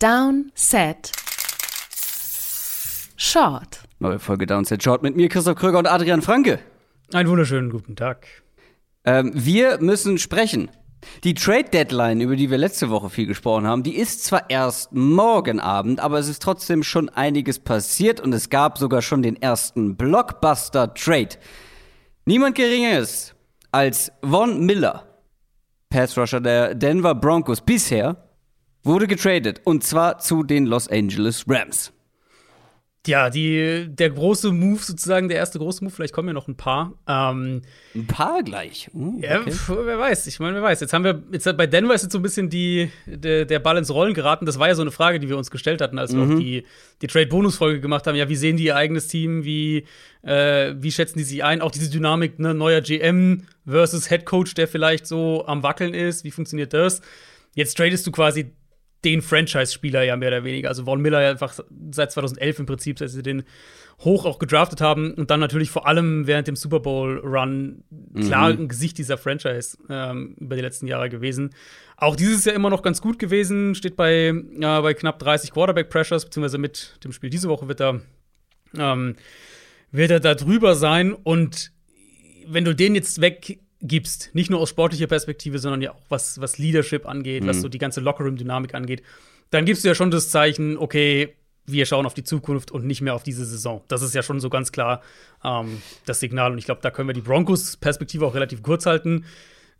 Down, Set, Short. Neue Folge Downset Short mit mir, Christoph Kröger und Adrian Franke. Einen wunderschönen guten Tag. Ähm, wir müssen sprechen. Die Trade Deadline, über die wir letzte Woche viel gesprochen haben, die ist zwar erst morgen Abend, aber es ist trotzdem schon einiges passiert und es gab sogar schon den ersten Blockbuster Trade. Niemand geringeres als Von Miller, Pass Rusher der Denver Broncos bisher, wurde getradet und zwar zu den Los Angeles Rams. Ja, die, der große Move sozusagen, der erste große Move, vielleicht kommen ja noch ein paar. Ähm, ein paar gleich. Uh, okay. Ja, wer weiß, ich meine, wer weiß. Jetzt haben wir, jetzt bei Denver ist jetzt so ein bisschen die, der, der Ball ins Rollen geraten. Das war ja so eine Frage, die wir uns gestellt hatten, als mhm. wir auch die, die Trade-Bonus-Folge gemacht haben. Ja, wie sehen die ihr eigenes Team? Wie, äh, wie schätzen die sich ein? Auch diese Dynamik, ne, neuer GM versus Head Coach, der vielleicht so am Wackeln ist. Wie funktioniert das? Jetzt tradest du quasi den Franchise-Spieler ja mehr oder weniger. Also Von Miller ja einfach seit 2011 im Prinzip, seit sie den hoch auch gedraftet haben und dann natürlich vor allem während dem Super Bowl-Run klar mhm. ein Gesicht dieser Franchise ähm, über die letzten Jahre gewesen. Auch dieses Jahr immer noch ganz gut gewesen, steht bei, äh, bei knapp 30 Quarterback-Pressures, beziehungsweise mit dem Spiel diese Woche wird er, ähm, wird er da drüber sein und wenn du den jetzt weg gibst. Nicht nur aus sportlicher Perspektive, sondern ja auch was, was Leadership angeht, mhm. was so die ganze Lockerroom-Dynamik angeht. Dann gibst du ja schon das Zeichen, okay, wir schauen auf die Zukunft und nicht mehr auf diese Saison. Das ist ja schon so ganz klar ähm, das Signal. Und ich glaube, da können wir die Broncos-Perspektive auch relativ kurz halten.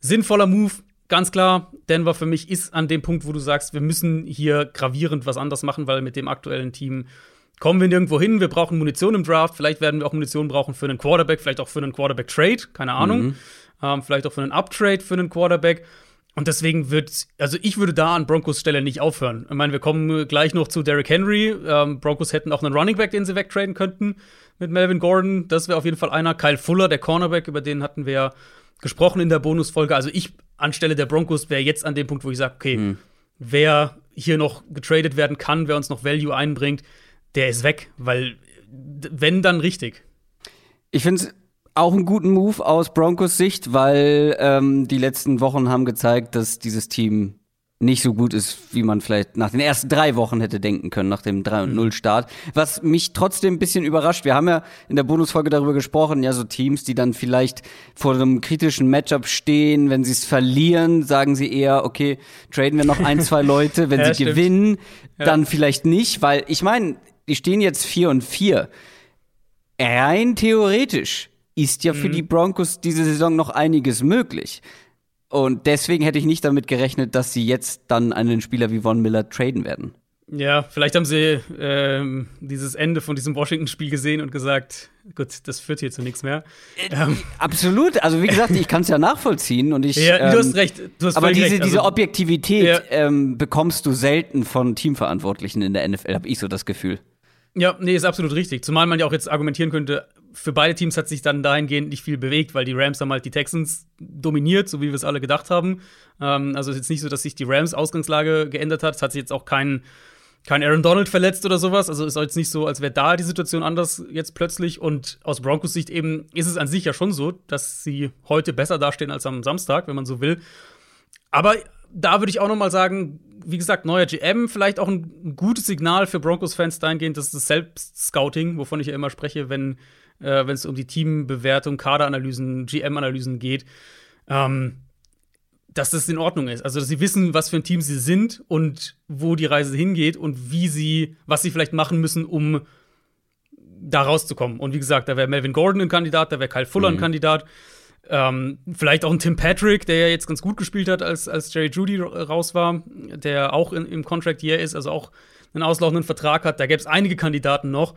Sinnvoller Move, ganz klar. Denver für mich ist an dem Punkt, wo du sagst, wir müssen hier gravierend was anders machen, weil mit dem aktuellen Team kommen wir nirgendwo hin. Wir brauchen Munition im Draft. Vielleicht werden wir auch Munition brauchen für einen Quarterback, vielleicht auch für einen Quarterback-Trade. Keine Ahnung. Mhm ähm, vielleicht auch für einen Uptrade für einen Quarterback. Und deswegen wird, also ich würde da an Broncos Stelle nicht aufhören. Ich meine, wir kommen gleich noch zu Derrick Henry. Ähm, Broncos hätten auch einen Running Back, den sie wegtraden könnten mit Melvin Gordon. Das wäre auf jeden Fall einer. Kyle Fuller, der Cornerback, über den hatten wir ja gesprochen in der Bonusfolge. Also ich anstelle der Broncos wäre jetzt an dem Punkt, wo ich sage, okay, hm. wer hier noch getradet werden kann, wer uns noch Value einbringt, der ist weg, weil wenn dann richtig. Ich finde es auch einen guten Move aus Broncos Sicht, weil ähm, die letzten Wochen haben gezeigt, dass dieses Team nicht so gut ist, wie man vielleicht nach den ersten drei Wochen hätte denken können, nach dem 3-0-Start. Mhm. Was mich trotzdem ein bisschen überrascht, wir haben ja in der Bonusfolge darüber gesprochen, ja, so Teams, die dann vielleicht vor einem kritischen Matchup stehen, wenn sie es verlieren, sagen sie eher, okay, traden wir noch ein, zwei Leute, wenn ja, sie stimmt. gewinnen, ja. dann vielleicht nicht, weil ich meine, die stehen jetzt 4 und 4. Rein theoretisch ist ja für mhm. die Broncos diese Saison noch einiges möglich. Und deswegen hätte ich nicht damit gerechnet, dass sie jetzt dann einen Spieler wie Von Miller traden werden. Ja, vielleicht haben sie ähm, dieses Ende von diesem Washington-Spiel gesehen und gesagt, gut, das führt hier zu nichts mehr. Äh, ähm. Absolut. Also wie gesagt, ich kann es ja nachvollziehen und ich. Ja, ähm, du hast recht. Du hast aber diese, recht. Also, diese Objektivität ja. ähm, bekommst du selten von Teamverantwortlichen in der NFL, habe ich so das Gefühl. Ja, nee, ist absolut richtig. Zumal man ja auch jetzt argumentieren könnte, für beide Teams hat sich dann dahingehend nicht viel bewegt, weil die Rams haben halt die Texans dominiert, so wie wir es alle gedacht haben. Ähm, also ist jetzt nicht so, dass sich die Rams Ausgangslage geändert hat. Es hat sich jetzt auch kein, kein Aaron Donald verletzt oder sowas. Also ist jetzt nicht so, als wäre da die Situation anders jetzt plötzlich. Und aus Broncos Sicht eben ist es an sich ja schon so, dass sie heute besser dastehen als am Samstag, wenn man so will. Aber da würde ich auch noch mal sagen, wie gesagt, neuer GM, vielleicht auch ein gutes Signal für Broncos-Fans dahingehend, dass das Selbstscouting, wovon ich ja immer spreche, wenn äh, es um die Teambewertung, Kaderanalysen, GM-Analysen geht, ähm, dass das in Ordnung ist. Also, dass sie wissen, was für ein Team sie sind und wo die Reise hingeht und wie sie, was sie vielleicht machen müssen, um da rauszukommen. Und wie gesagt, da wäre Melvin Gordon ein Kandidat, da wäre Kyle Fuller mhm. ein Kandidat. Ähm, vielleicht auch ein Tim Patrick, der ja jetzt ganz gut gespielt hat, als, als Jerry Judy raus war, der auch in, im Contract Year ist, also auch einen auslaufenden Vertrag hat. Da gäbe es einige Kandidaten noch.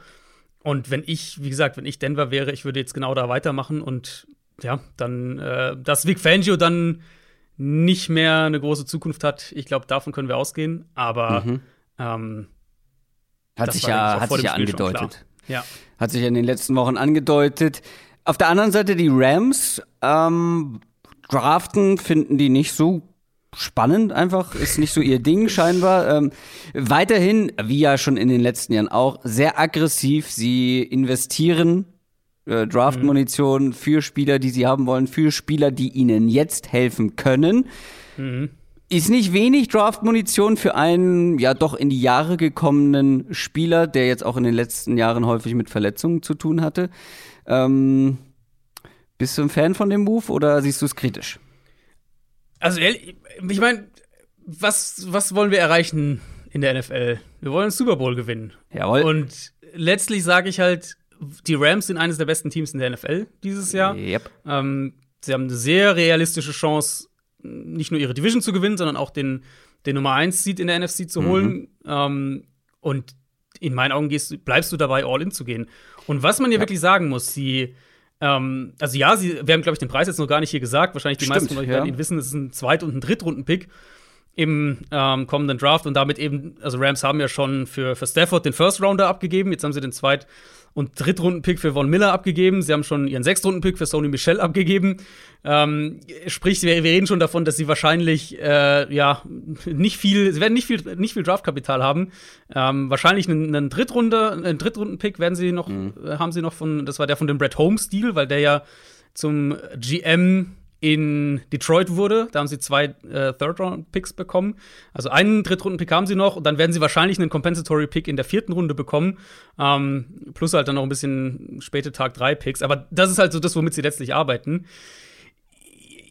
Und wenn ich, wie gesagt, wenn ich Denver wäre, ich würde jetzt genau da weitermachen und ja, dann, äh, dass Vic Fangio dann nicht mehr eine große Zukunft hat, ich glaube, davon können wir ausgehen. Aber mhm. ähm, hat sich ja, hat sich ja angedeutet. Ja. Hat sich in den letzten Wochen angedeutet. Auf der anderen Seite die Rams ähm, draften finden die nicht so spannend einfach, ist nicht so ihr Ding scheinbar. Ähm, weiterhin, wie ja schon in den letzten Jahren auch, sehr aggressiv. Sie investieren äh, Draft-Munition mhm. für Spieler, die sie haben wollen, für Spieler, die ihnen jetzt helfen können. Mhm. ist nicht wenig Draft-Munition für einen ja doch in die Jahre gekommenen Spieler, der jetzt auch in den letzten Jahren häufig mit Verletzungen zu tun hatte. Ähm, bist du ein Fan von dem Move oder siehst du es kritisch? Also, ich meine, was, was wollen wir erreichen in der NFL? Wir wollen einen Super Bowl gewinnen. Jawohl. Und letztlich sage ich halt, die Rams sind eines der besten Teams in der NFL dieses Jahr. Yep. Ähm, sie haben eine sehr realistische Chance, nicht nur ihre Division zu gewinnen, sondern auch den, den Nummer 1 Seed in der NFC zu holen. Mhm. Ähm, und in meinen Augen gehst, bleibst du dabei, all in zu gehen. Und was man hier ja. wirklich sagen muss, sie, ähm, also ja, sie, wir haben, glaube ich, den Preis jetzt noch gar nicht hier gesagt. Wahrscheinlich die Stimmt, meisten von euch ja. werden ihn wissen, es ist ein Zweit- und ein Drittrunden-Pick im ähm, kommenden Draft und damit eben, also Rams haben ja schon für, für Stafford den First Rounder abgegeben, jetzt haben sie den Zweit- und Drittrunden-Pick für Von Miller abgegeben. Sie haben schon ihren Sechstrunden-Pick für Sony Michel abgegeben. Ähm, sprich, wir, wir, reden schon davon, dass sie wahrscheinlich äh, ja nicht viel, sie werden nicht viel, nicht viel Draftkapital haben. Ähm, wahrscheinlich einen, einen Drittrunde, einen Drittrunden-Pick werden sie noch, mhm. Haben sie noch von, das war der von dem Brett Holmes-Deal, weil der ja zum GM in Detroit wurde. Da haben sie zwei äh, Third-Round-Picks bekommen. Also einen Drittrunden-Pick haben sie noch und dann werden sie wahrscheinlich einen Compensatory-Pick in der vierten Runde bekommen. Ähm, plus halt dann noch ein bisschen späte Tag 3-Picks. Aber das ist halt so das, womit sie letztlich arbeiten.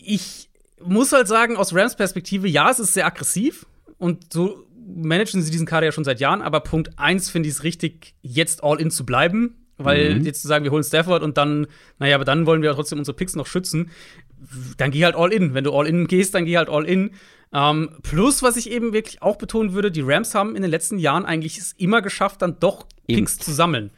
Ich muss halt sagen, aus Rams Perspektive, ja, es ist sehr aggressiv und so managen sie diesen Kader ja schon seit Jahren, aber Punkt 1 finde ich es richtig, jetzt all in zu bleiben. Weil mhm. jetzt zu sagen, wir holen Stafford und dann, naja, aber dann wollen wir trotzdem unsere Picks noch schützen, dann geh halt all in. Wenn du all in gehst, dann geh halt all in. Ähm, plus, was ich eben wirklich auch betonen würde, die Rams haben in den letzten Jahren eigentlich es immer geschafft, dann doch Picks zu sammeln.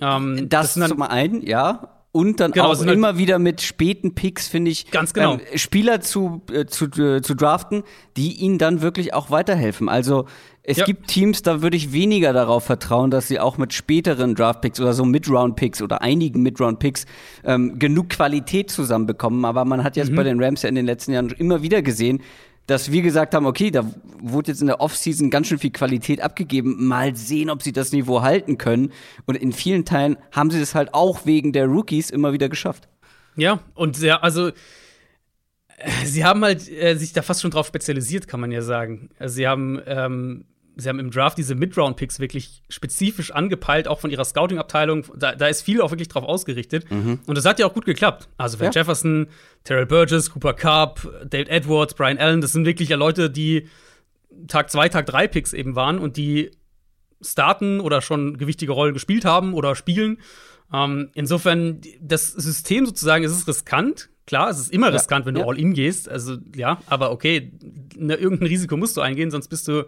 Ähm, das, das zum einen, ja. Und dann genau, auch halt immer halt wieder mit späten Picks, finde ich, ganz genau. Ähm, Spieler zu, äh, zu, äh, zu draften, die ihnen dann wirklich auch weiterhelfen. Also es ja. gibt Teams, da würde ich weniger darauf vertrauen, dass sie auch mit späteren Draftpicks oder so Mid-Round-Picks oder einigen Mid-Round-Picks ähm, genug Qualität zusammenbekommen. Aber man hat jetzt mhm. bei den Rams ja in den letzten Jahren immer wieder gesehen, dass wir gesagt haben, okay, da wurde jetzt in der Offseason ganz schön viel Qualität abgegeben. Mal sehen, ob sie das Niveau halten können. Und in vielen Teilen haben sie das halt auch wegen der Rookies immer wieder geschafft. Ja, und ja, also sie haben halt äh, sich da fast schon drauf spezialisiert, kann man ja sagen. Also sie haben ähm, sie haben im Draft diese Mid-Round-Picks wirklich spezifisch angepeilt, auch von ihrer Scouting-Abteilung. Da, da, ist viel auch wirklich drauf ausgerichtet. Mhm. Und das hat ja auch gut geklappt. Also Van ja. Jefferson, Terrell Burgess, Cooper Cup, David Edwards, Brian Allen, das sind wirklich ja Leute, die Tag 2, Tag 3 Picks eben waren und die starten oder schon gewichtige Rollen gespielt haben oder spielen. Ähm, insofern, das System sozusagen, es ist riskant. Klar, es ist immer riskant, wenn du ja. all in gehst. Also, ja, aber okay, ne, irgendein Risiko musst du eingehen, sonst bist du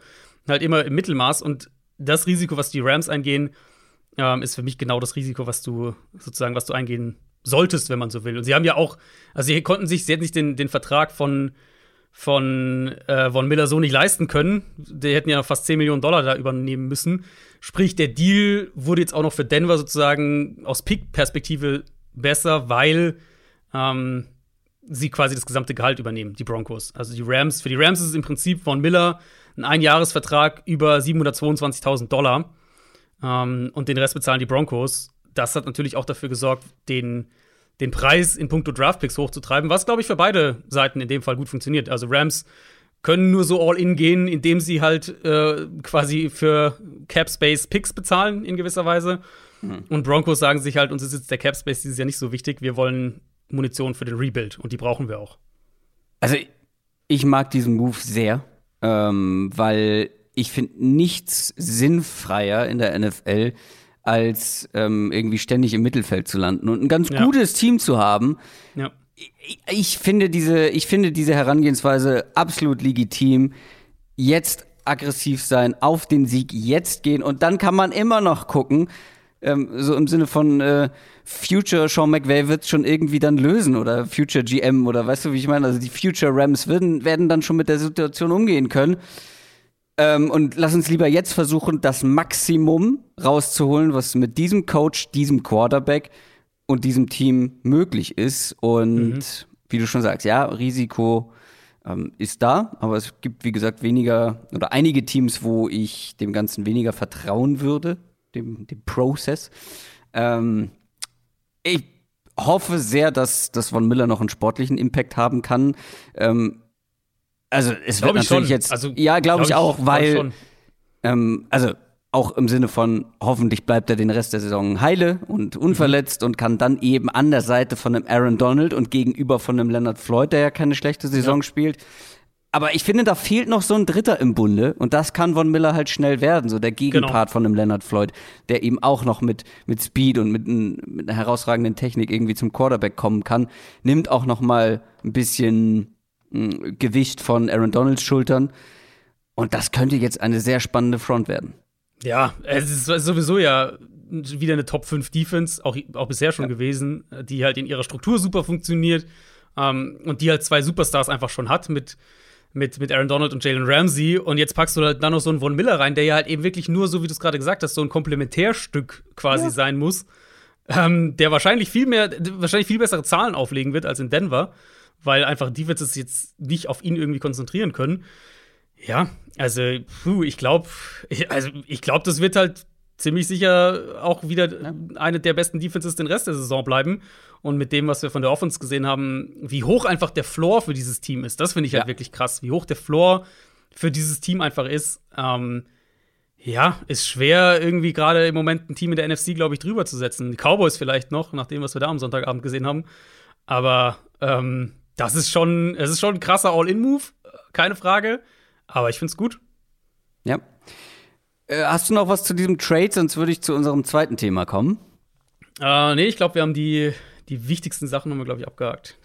halt immer im Mittelmaß. Und das Risiko, was die Rams eingehen, ähm, ist für mich genau das Risiko, was du sozusagen, was du eingehen solltest, wenn man so will. Und sie haben ja auch, also sie konnten sich, sie hätten sich den, den Vertrag von von äh, Von Miller so nicht leisten können. Die hätten ja fast 10 Millionen Dollar da übernehmen müssen. Sprich, der Deal wurde jetzt auch noch für Denver sozusagen aus Pick-Perspektive besser, weil ähm, sie quasi das gesamte Gehalt übernehmen, die Broncos. Also die Rams, für die Rams ist es im Prinzip Von Miller ein Einjahresvertrag über 722.000 Dollar. Ähm, und den Rest bezahlen die Broncos. Das hat natürlich auch dafür gesorgt, den, den Preis in puncto Draftpicks hochzutreiben, was, glaube ich, für beide Seiten in dem Fall gut funktioniert. Also Rams können nur so all in gehen, indem sie halt äh, quasi für Cap Space Picks bezahlen in gewisser Weise. Mhm. Und Broncos sagen sich halt, uns ist jetzt der Cap Space dieses Jahr nicht so wichtig. Wir wollen Munition für den Rebuild und die brauchen wir auch. Also ich mag diesen Move sehr ähm, weil ich finde nichts sinnfreier in der NFL, als ähm, irgendwie ständig im Mittelfeld zu landen und ein ganz ja. gutes Team zu haben. Ja. Ich, ich, finde diese, ich finde diese Herangehensweise absolut legitim. Jetzt aggressiv sein, auf den Sieg jetzt gehen und dann kann man immer noch gucken, ähm, so im Sinne von äh, Future Sean McVay wird schon irgendwie dann lösen oder Future GM oder weißt du, wie ich meine? Also die Future Rams werden, werden dann schon mit der Situation umgehen können. Ähm, und lass uns lieber jetzt versuchen, das Maximum rauszuholen, was mit diesem Coach, diesem Quarterback und diesem Team möglich ist. Und mhm. wie du schon sagst, ja, Risiko ähm, ist da, aber es gibt, wie gesagt, weniger oder einige Teams, wo ich dem Ganzen weniger vertrauen würde, dem, dem Prozess. Ähm, ich hoffe sehr, dass, dass Von Miller noch einen sportlichen Impact haben kann. Ähm, Also es glaub wird natürlich jetzt, also, ja, glaube glaub ich auch, weil, ähm, also auch im Sinne von, hoffentlich bleibt er den Rest der Saison heile und unverletzt mhm. und kann dann eben an der Seite von einem Aaron Donald und gegenüber von einem Leonard Floyd, der ja keine schlechte Saison ja. spielt. Aber ich finde, da fehlt noch so ein Dritter im Bunde und das kann Von Miller halt schnell werden, so der Gegenpart genau. von einem Leonard Floyd, der eben auch noch mit, mit Speed und mit, mit einer herausragenden Technik irgendwie zum Quarterback kommen kann, nimmt auch noch mal ein bisschen Gewicht von Aaron Donalds Schultern. Und das könnte jetzt eine sehr spannende Front werden. Ja, es ist sowieso ja wieder eine Top 5 Defense, auch, auch bisher schon ja. gewesen, die halt in ihrer Struktur super funktioniert ähm, und die halt zwei Superstars einfach schon hat mit, mit, mit Aaron Donald und Jalen Ramsey. Und jetzt packst du halt dann noch so einen Von Miller rein, der ja halt eben wirklich nur, so wie du es gerade gesagt hast, so ein Komplementärstück quasi ja. sein muss, ähm, der wahrscheinlich viel mehr, wahrscheinlich viel bessere Zahlen auflegen wird als in Denver weil einfach Defenses jetzt nicht auf ihn irgendwie konzentrieren können. Ja, also, puh, ich glaube, also ich glaube, das wird halt ziemlich sicher auch wieder ja. eine der besten Defenses den Rest der Saison bleiben. Und mit dem, was wir von der Offense gesehen haben, wie hoch einfach der Floor für dieses Team ist, das finde ich halt ja. halt wirklich krass. Wie hoch der Floor für dieses Team einfach ist. Ähm, ja, ist schwer, irgendwie gerade im Moment ein Team in der NFC, glaube ich, drüber zu setzen. Die Cowboys vielleicht noch, nach dem, was wir da am Sonntagabend gesehen haben. Aber ähm, das ist schon, es ist schon ein krasser All-In-Move, keine Frage. Aber ich finde es gut. Ja. Äh, hast du noch was zu diesem Trade? Sonst würde ich zu unserem zweiten Thema kommen. Äh, nee, ich glaube, wir haben die, die wichtigsten Sachen, wir, glaube ich, abgehakt.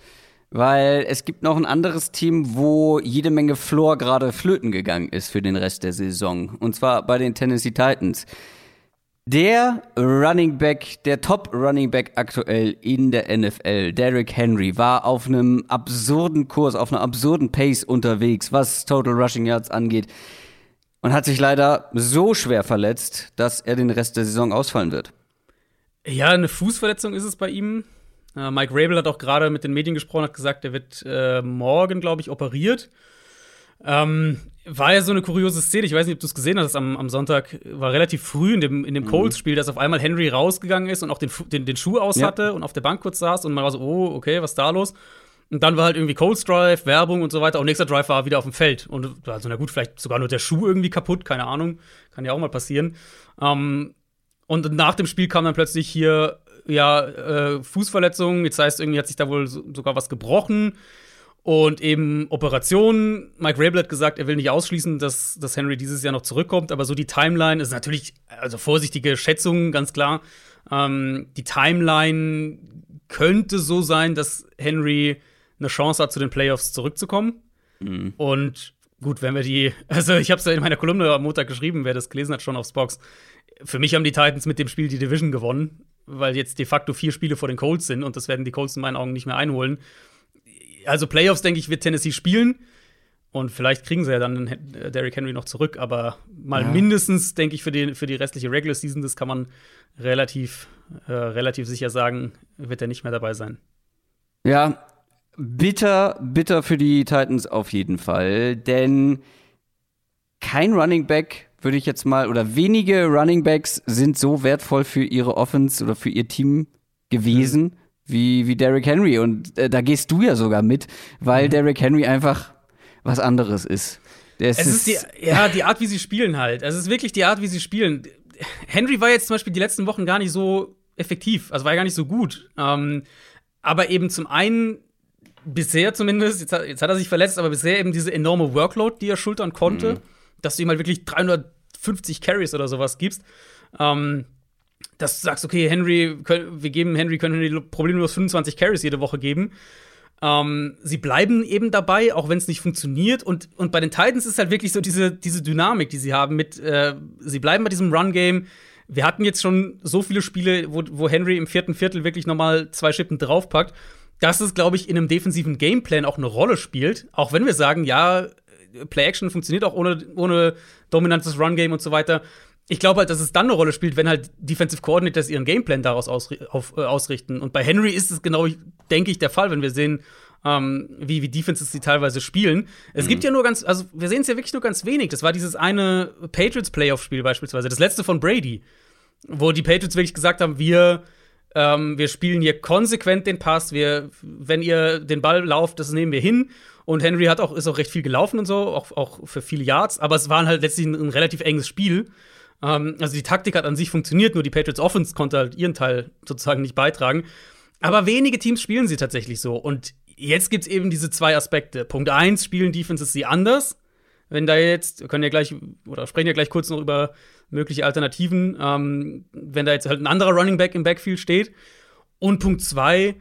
Weil es gibt noch ein anderes Team, wo jede Menge Floor gerade flöten gegangen ist für den Rest der Saison. Und zwar bei den Tennessee Titans. Der Running Back, der Top Running Back aktuell in der NFL, Derrick Henry, war auf einem absurden Kurs, auf einer absurden Pace unterwegs, was Total Rushing Yards angeht. Und hat sich leider so schwer verletzt, dass er den Rest der Saison ausfallen wird. Ja, eine Fußverletzung ist es bei ihm. Äh, Mike Rabel hat auch gerade mit den Medien gesprochen, hat gesagt, er wird äh, morgen, glaube ich, operiert. Ähm, war ja so eine kuriose Szene. Ich weiß nicht, ob du es gesehen hast. Am, am Sonntag war relativ früh in dem, in dem mhm. Colts-Spiel, dass auf einmal Henry rausgegangen ist und auch den, den, den Schuh aus ja. hatte und auf der Bank kurz saß und man war so, oh, okay, was ist da los? Und dann war halt irgendwie Colts Drive, Werbung und so weiter. Und nächster Drive war wieder auf dem Feld. Und also, na gut, vielleicht sogar nur der Schuh irgendwie kaputt, keine Ahnung. Kann ja auch mal passieren. Ähm, und nach dem Spiel kam dann plötzlich hier, ja, äh, Fußverletzung. Jetzt heißt, irgendwie hat sich da wohl so, sogar was gebrochen. Und eben Operationen. Mike Rabel hat gesagt, er will nicht ausschließen, dass, dass Henry dieses Jahr noch zurückkommt. Aber so die Timeline ist natürlich, also vorsichtige Schätzungen, ganz klar. Ähm, die Timeline könnte so sein, dass Henry eine Chance hat, zu den Playoffs zurückzukommen. Mhm. Und gut, wenn wir die, also ich habe es ja in meiner Kolumne am Montag geschrieben, wer das gelesen hat, schon aufs Box. Für mich haben die Titans mit dem Spiel die Division gewonnen, weil jetzt de facto vier Spiele vor den Colts sind und das werden die Colts in meinen Augen nicht mehr einholen also Playoffs, denke ich, wird Tennessee spielen. Und vielleicht kriegen sie ja dann Derrick Henry noch zurück, aber mal ja. mindestens, denke ich, für die, für die restliche Regular Season, das kann man relativ, äh, relativ sicher sagen, wird er nicht mehr dabei sein. Ja, bitter, bitter für die Titans auf jeden Fall, denn kein Running Back würde ich jetzt mal, oder wenige Running Backs sind so wertvoll für ihre Offense oder für ihr Team gewesen. Mhm wie, wie Derrick Henry. Und äh, da gehst du ja sogar mit, weil mhm. Derrick Henry einfach was anderes ist. es ist, die, ja, die Art, wie sie spielen halt. Es ist wirklich die Art, wie sie spielen. Henry war jetzt zum Beispiel die letzten Wochen gar nicht so effektiv, also war gar nicht so gut. Ähm, aber eben zum einen bisher zumindest, jetzt hat, jetzt hat, er sich verletzt, aber bisher eben diese enorme Workload, die er schultern konnte, mhm. dass du ihm halt wirklich 350 Carries oder sowas gibst. Ähm, dass du sagst, okay, Henry, wir geben Henry, können Henry problemlos 25 Carries jede Woche geben. Ähm, sie bleiben eben dabei, auch wenn es nicht funktioniert. Und, und bei den Titans ist halt wirklich so diese, diese Dynamik, die sie haben mit, äh, sie bleiben bei diesem Run-Game. Wir hatten jetzt schon so viele Spiele, wo, wo Henry im vierten Viertel wirklich nochmal zwei Schippen draufpackt, dass es, glaube ich, in einem defensiven Gameplan auch eine Rolle spielt. Auch wenn wir sagen, ja, Play-Action funktioniert auch ohne, ohne dominantes Run-Game und so weiter ich glaube halt, dass es dann eine Rolle spielt, wenn halt Defensive Coordinators ihren Gameplan daraus ausri auf, äh, ausrichten. Und bei Henry ist es genau, denke ich, der Fall, wenn wir sehen, ähm, wie, wie Defenses sie teilweise spielen. Es mhm. gibt ja nur ganz, also wir sehen es ja wirklich nur ganz wenig. Das war dieses eine Patriots Playoff-Spiel beispielsweise, das letzte von Brady, wo die Patriots wirklich gesagt haben, wir ähm, wir spielen hier konsequent den Pass. Wir, wenn ihr den Ball lauft, das nehmen wir hin. Und Henry hat auch, ist auch recht viel gelaufen und so, auch, auch für viele Yards. Aber es war halt letztlich ein, ein relativ enges Spiel. Ähm, also die Taktik hat an sich funktioniert, nur die Patriots Offense konnte halt ihren Teil sozusagen nicht beitragen. Aber wenige Teams spielen sie tatsächlich so. Und jetzt gibt es eben diese zwei Aspekte. Punkt eins, spielen Defenses sie anders. Wenn da jetzt, wir können ja gleich, oder sprechen ja gleich kurz noch über mögliche Alternativen, ähm, wenn da jetzt halt ein anderer Running Back im Backfield steht. Und Punkt zwei,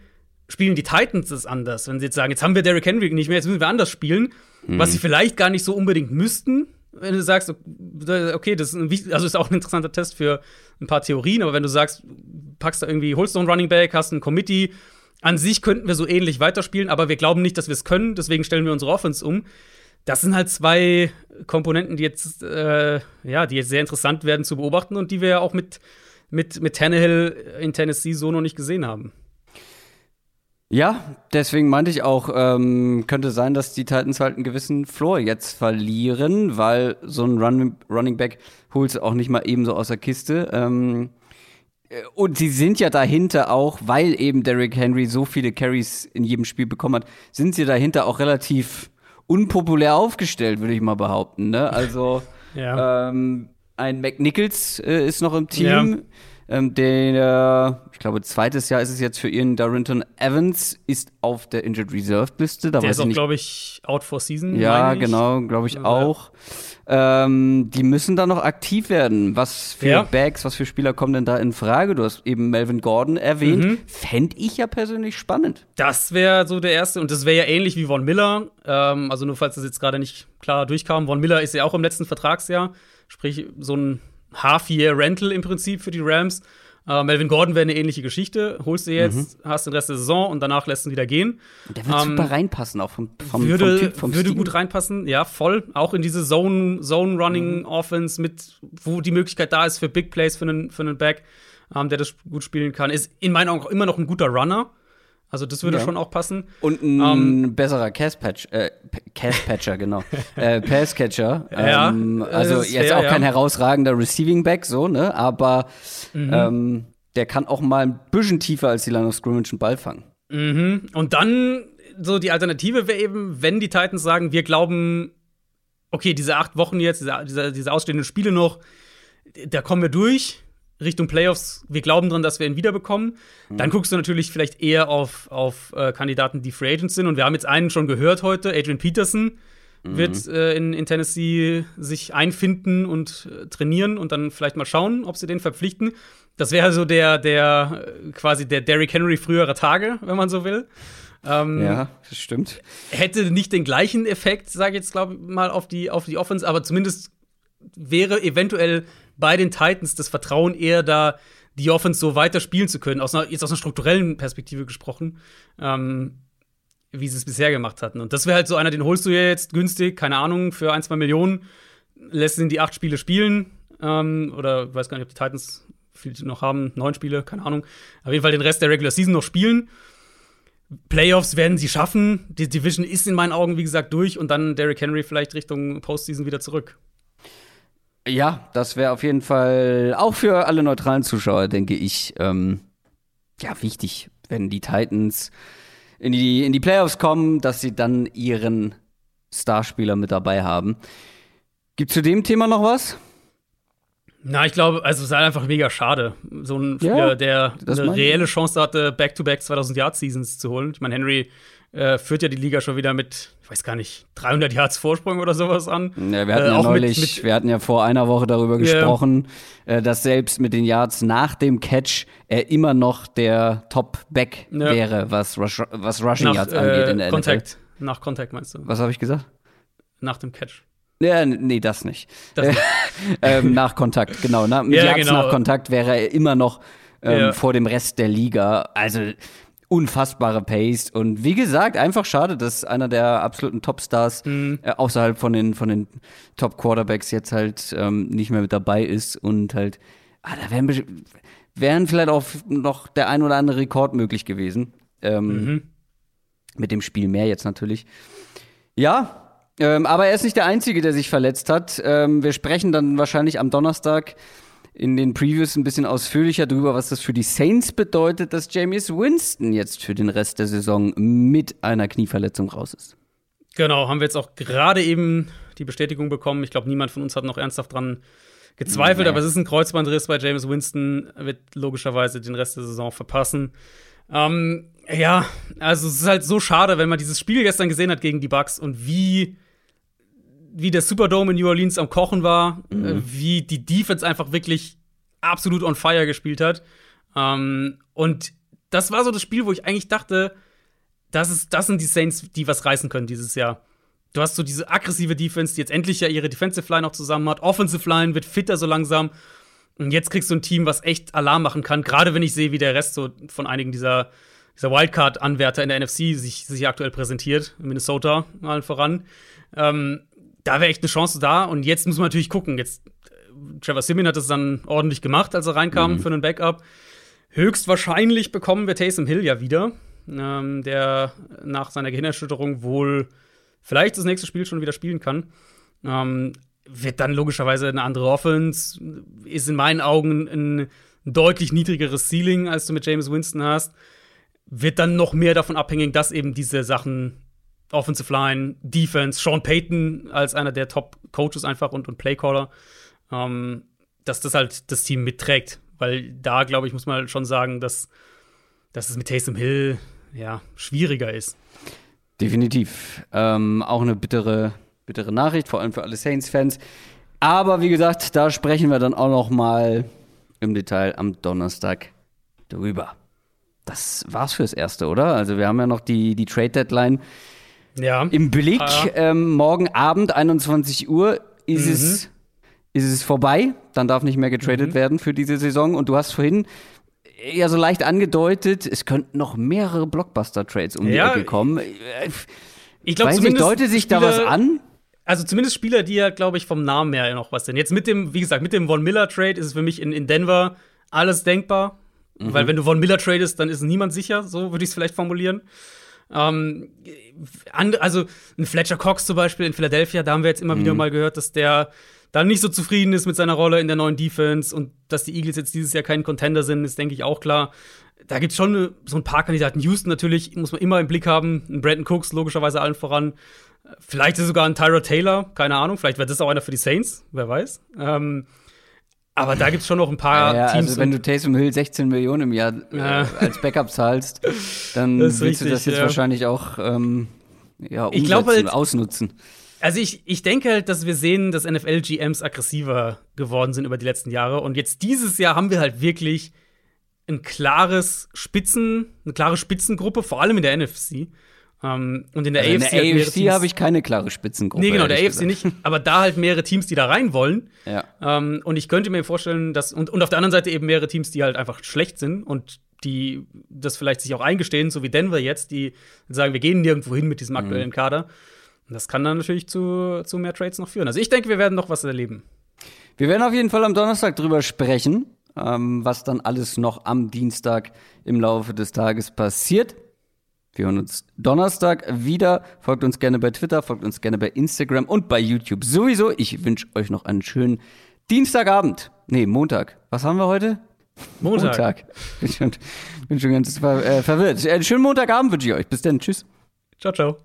spielen die Titans es anders. Wenn sie jetzt sagen, jetzt haben wir Derrick Henry nicht mehr, jetzt müssen wir anders spielen, mhm. was sie vielleicht gar nicht so unbedingt müssten. Wenn du sagst, okay, das ist, ein, also ist auch ein interessanter Test für ein paar Theorien, aber wenn du sagst, packst da irgendwie, holst du einen Running Back, hast ein Committee, an sich könnten wir so ähnlich weiterspielen, aber wir glauben nicht, dass wir es können, deswegen stellen wir unsere Offense um. Das sind halt zwei Komponenten, die jetzt, äh, ja, die jetzt sehr interessant werden zu beobachten und die wir ja auch mit, mit, mit Tannehill in Tennessee so noch nicht gesehen haben. Ja, deswegen meinte ich auch, ähm, könnte sein, dass die Titans halt einen gewissen Floor jetzt verlieren, weil so ein Run Running Back holt sie auch nicht mal ebenso aus der Kiste. Ähm, äh, und sie sind ja dahinter auch, weil eben Derrick Henry so viele Carries in jedem Spiel bekommen hat, sind sie dahinter auch relativ unpopulär aufgestellt, würde ich mal behaupten. Ne? Also ja. ähm, ein McNichols äh, ist noch im Team. Ja. Ähm, der, ich glaube, zweites Jahr ist es jetzt für ihren Darrington Evans, ist auf der Injured Reserve Liste. Da der ist auch, glaube ich, out for season. Ja, genau, glaube ich ja. auch. Ähm, die müssen da noch aktiv werden. Was für ja. Bags, was für Spieler kommen denn da in Frage? Du hast eben Melvin Gordon erwähnt. Mhm. Fände ich ja persönlich spannend. Das wäre so der erste. Und das wäre ja ähnlich wie Von Miller. Ähm, also nur falls das jetzt gerade nicht klar durchkam. Von Miller ist ja auch im letzten Vertragsjahr. Sprich, so ein Half-Year-Rental im Prinzip für die Rams. Uh, Melvin Gordon wäre eine ähnliche Geschichte. Holst du jetzt, mhm. hast den Rest der Saison und danach lässt ihn wieder gehen. Der würde ähm, super reinpassen, auch vom, vom, würde, vom Typ, vom Würde Stil. gut reinpassen, ja, voll. Auch in diese Zone, Zone Running mhm. Mit, wo die Möglichkeit da ist für Big Plays für einen, für einen Back, ähm, der das gut spielen kann. Ist in meinen Augen auch immer noch ein guter Runner. Also das würde ja. schon auch passen. Und ein ähm, besserer Cash-Patch, äh, genau. äh, Pass-Catcher. Ja, ähm, also jetzt fair, auch kein ja. herausragender Receiving-Back, so, ne? Aber mhm. ähm, der kann auch mal ein bisschen tiefer als die Line of Scrimmage einen Ball fangen. Mhm. Und dann, so die Alternative wäre eben, wenn die Titans sagen, wir glauben, okay, diese acht Wochen jetzt, diese, diese, diese ausstehenden Spiele noch, da kommen wir durch Richtung Playoffs, wir glauben dran, dass wir ihn wiederbekommen. Mhm. Dann guckst du natürlich vielleicht eher auf, auf äh, Kandidaten, die Free Agents sind. Und wir haben jetzt einen schon gehört heute, Adrian Peterson mhm. wird äh, in, in Tennessee sich einfinden und äh, trainieren und dann vielleicht mal schauen, ob sie den verpflichten. Das wäre so der, der äh, quasi der Derrick Henry früherer Tage, wenn man so will. Ähm, ja, das stimmt. Hätte nicht den gleichen Effekt, sage ich jetzt, glaube ich, mal auf die, auf die Offense, aber zumindest wäre eventuell bei den Titans das Vertrauen eher da, die Offense so weiter spielen zu können, aus einer, jetzt aus einer strukturellen Perspektive gesprochen, ähm, wie sie es bisher gemacht hatten. Und das wäre halt so einer, den holst du ja jetzt günstig, keine Ahnung, für ein, zwei Millionen, lässt ihn die acht Spiele spielen, ähm, oder weiß gar nicht, ob die Titans viel noch haben, neun Spiele, keine Ahnung. Auf jeden Fall den Rest der Regular Season noch spielen. Playoffs werden sie schaffen. Die Division ist in meinen Augen, wie gesagt, durch und dann Derrick Henry vielleicht Richtung Postseason wieder zurück. Ja, das wäre auf jeden Fall auch für alle neutralen Zuschauer, denke ich, ähm, ja, wichtig, wenn die Titans in die, in die Playoffs kommen, dass sie dann ihren Starspieler mit dabei haben. Gibt zu dem Thema noch was? Na, ich glaube, also es ist einfach mega schade. So ein Spieler, ja, der eine reelle Chance hatte, Back-to-Back 2000 Yard Seasons zu holen. Ich meine, Henry äh, führt ja die Liga schon wieder mit, ich weiß gar nicht, 300 Yards Vorsprung oder sowas an. Ja, wir hatten äh, ja neulich, mit, mit wir hatten ja vor einer Woche darüber gesprochen, yeah. äh, dass selbst mit den Yards nach dem Catch er immer noch der Top-Back ja. wäre, was, Rush, was Rushing nach, Yards angeht in der Contact. NFL. Nach Contact meinst du? Was habe ich gesagt? Nach dem Catch. Ja, nee, das nicht. Das nicht. ähm, nach Kontakt, genau. Na, mit ja, Yards genau. nach Kontakt wäre er immer noch ähm, ja. vor dem Rest der Liga. Also unfassbare Pace. Und wie gesagt, einfach schade, dass einer der absoluten Topstars mhm. äh, außerhalb von den, von den Top-Quarterbacks jetzt halt ähm, nicht mehr mit dabei ist. Und halt, ah, da wären, wären vielleicht auch noch der ein oder andere Rekord möglich gewesen. Ähm, mhm. Mit dem Spiel mehr jetzt natürlich. Ja, ähm, aber er ist nicht der Einzige, der sich verletzt hat. Ähm, wir sprechen dann wahrscheinlich am Donnerstag in den Previews ein bisschen ausführlicher drüber, was das für die Saints bedeutet, dass Jameis Winston jetzt für den Rest der Saison mit einer Knieverletzung raus ist. Genau, haben wir jetzt auch gerade eben die Bestätigung bekommen. Ich glaube, niemand von uns hat noch ernsthaft dran gezweifelt, nee. aber es ist ein Kreuzbandriss bei James Winston, wird logischerweise den Rest der Saison verpassen. Ähm, ja, also es ist halt so schade, wenn man dieses Spiel gestern gesehen hat gegen die Bucks und wie wie der Superdome in New Orleans am Kochen war, mhm. äh, wie die Defense einfach wirklich absolut on fire gespielt hat. Ähm, und das war so das Spiel, wo ich eigentlich dachte, das, ist, das sind die Saints, die was reißen können dieses Jahr. Du hast so diese aggressive Defense, die jetzt endlich ja ihre Defensive Line auch zusammen hat. Offensive Line wird fitter so langsam. Und jetzt kriegst du ein Team, was echt Alarm machen kann. Gerade wenn ich sehe, wie der Rest so von einigen dieser, dieser Wildcard-Anwärter in der NFC sich, sich aktuell präsentiert. Minnesota allen voran. Ähm, da wäre echt eine Chance da. Und jetzt muss man natürlich gucken. Jetzt, äh, Trevor Simeon hat es dann ordentlich gemacht, als er reinkam mhm. für einen Backup. Höchstwahrscheinlich bekommen wir Taysom Hill ja wieder, ähm, der nach seiner Gehirnerschütterung wohl vielleicht das nächste Spiel schon wieder spielen kann. Ähm, wird dann logischerweise eine andere Offense, ist in meinen Augen ein deutlich niedrigeres Ceiling, als du mit James Winston hast. Wird dann noch mehr davon abhängig, dass eben diese Sachen Offensive Line, Defense, Sean Payton als einer der Top-Coaches einfach und, und Playcaller, ähm, dass das halt das Team mitträgt. Weil da, glaube ich, muss man schon sagen, dass, dass es mit Taysom Hill ja schwieriger ist. Definitiv. Ähm, auch eine bittere, bittere Nachricht, vor allem für alle Saints-Fans. Aber wie gesagt, da sprechen wir dann auch noch mal im Detail am Donnerstag drüber. Das war's fürs Erste, oder? Also wir haben ja noch die, die Trade-Deadline ja. Im Blick, ah. ähm, morgen Abend, 21 Uhr, ist, mhm. es, ist es vorbei. Dann darf nicht mehr getradet mhm. werden für diese Saison. Und du hast vorhin ja so leicht angedeutet, es könnten noch mehrere Blockbuster-Trades um die ja, Ecke kommen. Ich glaube, zumindest deutet sich Spieler, da was an. Also zumindest Spieler, die ja, glaube ich, vom Namen her noch was sind. Jetzt mit dem, wie gesagt, mit dem Von Miller Trade ist es für mich in, in Denver alles denkbar. Mhm. Weil wenn du Von Miller tradest, dann ist niemand sicher, so würde ich es vielleicht formulieren. Ähm, also ein Fletcher Cox zum Beispiel in Philadelphia, da haben wir jetzt immer mhm. wieder mal gehört, dass der dann nicht so zufrieden ist mit seiner Rolle in der neuen Defense und dass die Eagles jetzt dieses Jahr kein Contender sind, ist, denke ich, auch klar. Da gibt es schon so ein paar Kandidaten. Houston natürlich muss man immer im Blick haben. Ein Brandon Cooks logischerweise allen voran. Vielleicht ist sogar ein Tyra Taylor, keine Ahnung. Vielleicht wird das auch einer für die Saints, wer weiß. Ähm, aber da gibt es schon noch ein paar ja, ja, Teams. Also wenn du Taysom Hill 16 Millionen im Jahr äh, als Backup zahlst, dann willst richtig, du das jetzt ja. wahrscheinlich auch ähm, ja, umsetzen, ich glaub halt, ausnutzen. Also ich, ich denke halt, dass wir sehen, dass NFL-GMs aggressiver geworden sind über die letzten Jahre. Und jetzt dieses Jahr haben wir halt wirklich ein klares Spitzen, eine klare Spitzengruppe, vor allem in der NFC. Um, ähm, und in der also AFC, AFC habe ich keine klare Spitzengruppe. Nee, genau, der AFC gesagt. nicht, aber da halt mehrere Teams, die da rein wollen. Ja. Um, ähm, und ich könnte mir vorstellen, dass, und, und auf der anderen Seite eben mehrere Teams, die halt einfach schlecht sind und die das vielleicht sich auch eingestehen, so wie Denver jetzt, die sagen, wir gehen nirgendwo hin mit diesem mhm. aktuellen mhm. Kader. Und das kann dann natürlich zu, zu mehr Trades noch führen. Also ich denke, wir werden noch was erleben. Wir werden auf jeden Fall am Donnerstag drüber sprechen, ähm, was dann alles noch am Dienstag im Laufe des Tages passiert. Wir hören uns Donnerstag wieder. Folgt uns gerne bei Twitter, folgt uns gerne bei Instagram und bei YouTube sowieso. Ich wünsche euch noch einen schönen Dienstagabend. Nee, Montag. Was haben wir heute? Montag. Montag. Bin schon, bin schon ganz ver äh, verwirrt. Einen schönen Montagabend wünsche ich euch. Bis dann. Tschüss. Ciao, ciao.